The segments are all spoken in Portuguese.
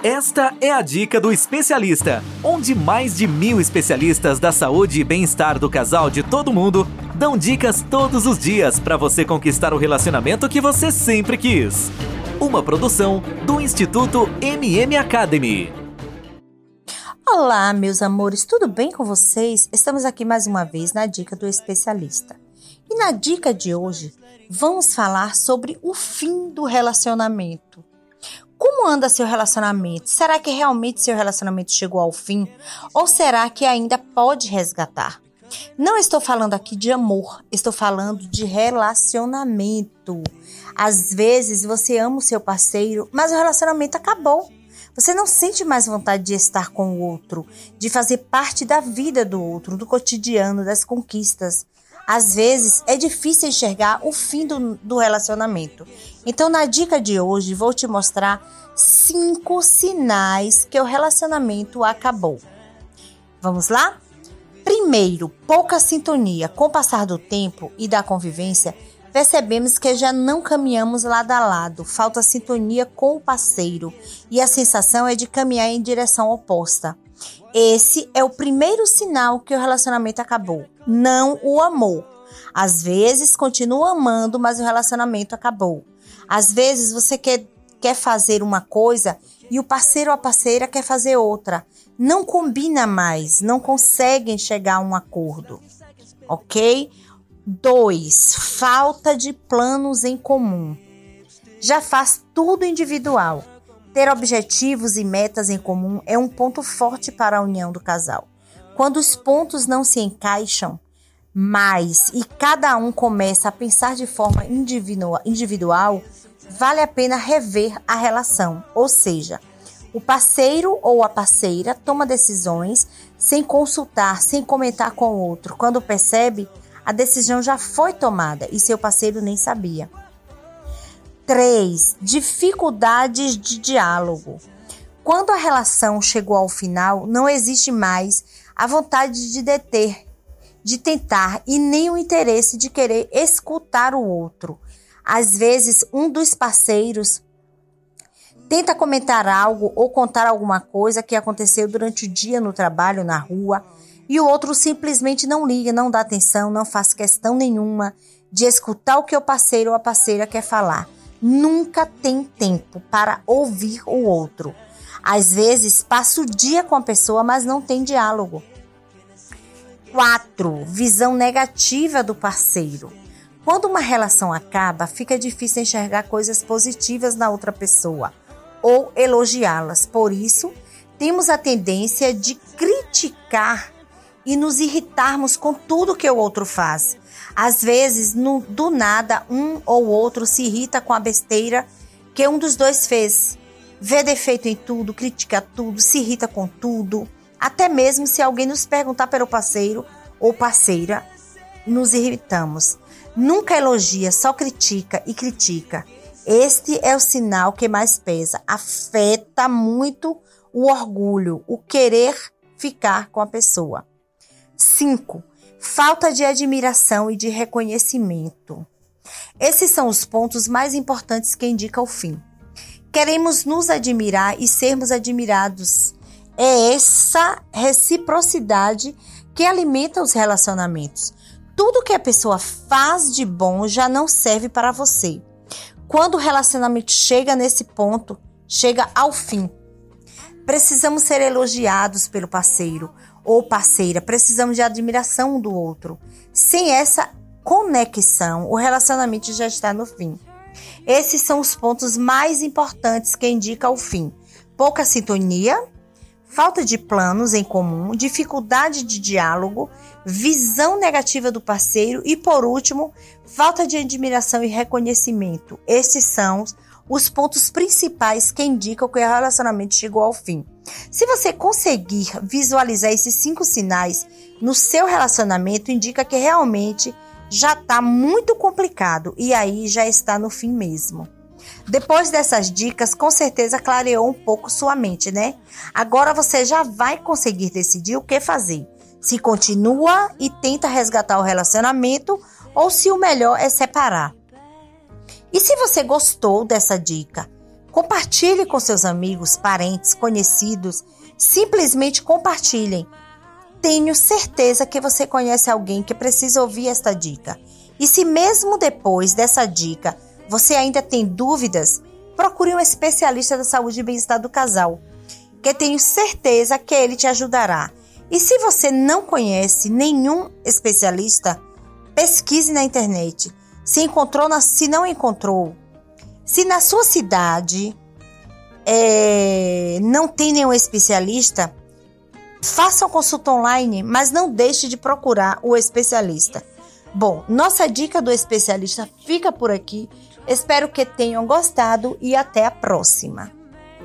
Esta é a dica do especialista, onde mais de mil especialistas da saúde e bem-estar do casal de todo mundo dão dicas todos os dias para você conquistar o relacionamento que você sempre quis. Uma produção do Instituto MM Academy. Olá, meus amores, tudo bem com vocês? Estamos aqui mais uma vez na dica do especialista. E na dica de hoje, vamos falar sobre o fim do relacionamento. Como anda seu relacionamento? Será que realmente seu relacionamento chegou ao fim? Ou será que ainda pode resgatar? Não estou falando aqui de amor, estou falando de relacionamento. Às vezes você ama o seu parceiro, mas o relacionamento acabou. Você não sente mais vontade de estar com o outro, de fazer parte da vida do outro, do cotidiano, das conquistas. Às vezes é difícil enxergar o fim do, do relacionamento. Então, na dica de hoje, vou te mostrar cinco sinais que o relacionamento acabou. Vamos lá? Primeiro, pouca sintonia. Com o passar do tempo e da convivência, percebemos que já não caminhamos lado a lado, falta sintonia com o parceiro e a sensação é de caminhar em direção oposta. Esse é o primeiro sinal que o relacionamento acabou, não o amor. Às vezes continua amando, mas o relacionamento acabou. Às vezes você quer, quer fazer uma coisa e o parceiro ou a parceira quer fazer outra. Não combina mais, não conseguem chegar a um acordo. Ok? 2. Falta de planos em comum. Já faz tudo individual ter objetivos e metas em comum é um ponto forte para a união do casal. Quando os pontos não se encaixam mais e cada um começa a pensar de forma individual, vale a pena rever a relação, ou seja, o parceiro ou a parceira toma decisões sem consultar, sem comentar com o outro. Quando percebe, a decisão já foi tomada e seu parceiro nem sabia. 3. Dificuldades de diálogo. Quando a relação chegou ao final, não existe mais a vontade de deter, de tentar e nem o interesse de querer escutar o outro. Às vezes, um dos parceiros tenta comentar algo ou contar alguma coisa que aconteceu durante o dia no trabalho, na rua, e o outro simplesmente não liga, não dá atenção, não faz questão nenhuma de escutar o que o parceiro ou a parceira quer falar nunca tem tempo para ouvir o outro. Às vezes passa o dia com a pessoa, mas não tem diálogo. 4. Visão negativa do parceiro. Quando uma relação acaba, fica difícil enxergar coisas positivas na outra pessoa ou elogiá-las. Por isso, temos a tendência de criticar e nos irritarmos com tudo que o outro faz. Às vezes, no, do nada, um ou outro se irrita com a besteira que um dos dois fez. Vê defeito em tudo, critica tudo, se irrita com tudo. Até mesmo se alguém nos perguntar pelo parceiro ou parceira, nos irritamos. Nunca elogia, só critica e critica. Este é o sinal que mais pesa. Afeta muito o orgulho, o querer ficar com a pessoa. 5. Falta de admiração e de reconhecimento. Esses são os pontos mais importantes que indicam o fim. Queremos nos admirar e sermos admirados. É essa reciprocidade que alimenta os relacionamentos. Tudo que a pessoa faz de bom já não serve para você. Quando o relacionamento chega nesse ponto, chega ao fim. Precisamos ser elogiados pelo parceiro, ou parceira, precisamos de admiração do outro. Sem essa conexão, o relacionamento já está no fim. Esses são os pontos mais importantes que indicam o fim: pouca sintonia, falta de planos em comum, dificuldade de diálogo, visão negativa do parceiro e, por último, falta de admiração e reconhecimento. Esses são os pontos principais que indicam que o relacionamento chegou ao fim. Se você conseguir visualizar esses cinco sinais no seu relacionamento, indica que realmente já está muito complicado e aí já está no fim mesmo. Depois dessas dicas, com certeza clareou um pouco sua mente, né? Agora você já vai conseguir decidir o que fazer. Se continua e tenta resgatar o relacionamento ou se o melhor é separar. E se você gostou dessa dica, Compartilhe com seus amigos, parentes, conhecidos. Simplesmente compartilhem. Tenho certeza que você conhece alguém que precisa ouvir esta dica. E se mesmo depois dessa dica você ainda tem dúvidas, procure um especialista da saúde e bem-estar do casal, que tenho certeza que ele te ajudará. E se você não conhece nenhum especialista, pesquise na internet. Se encontrou, se não encontrou, se na sua cidade é, não tem nenhum especialista, faça uma consulta online, mas não deixe de procurar o especialista. Bom, nossa dica do especialista fica por aqui. Espero que tenham gostado e até a próxima.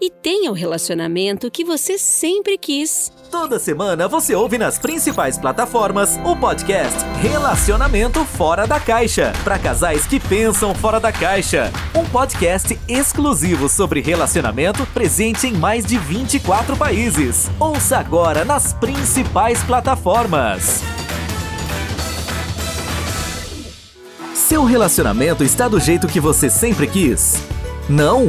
e tenha o relacionamento que você sempre quis. Toda semana você ouve nas principais plataformas o podcast Relacionamento Fora da Caixa para casais que pensam fora da caixa. Um podcast exclusivo sobre relacionamento presente em mais de 24 países. Ouça agora nas principais plataformas. Seu relacionamento está do jeito que você sempre quis? Não?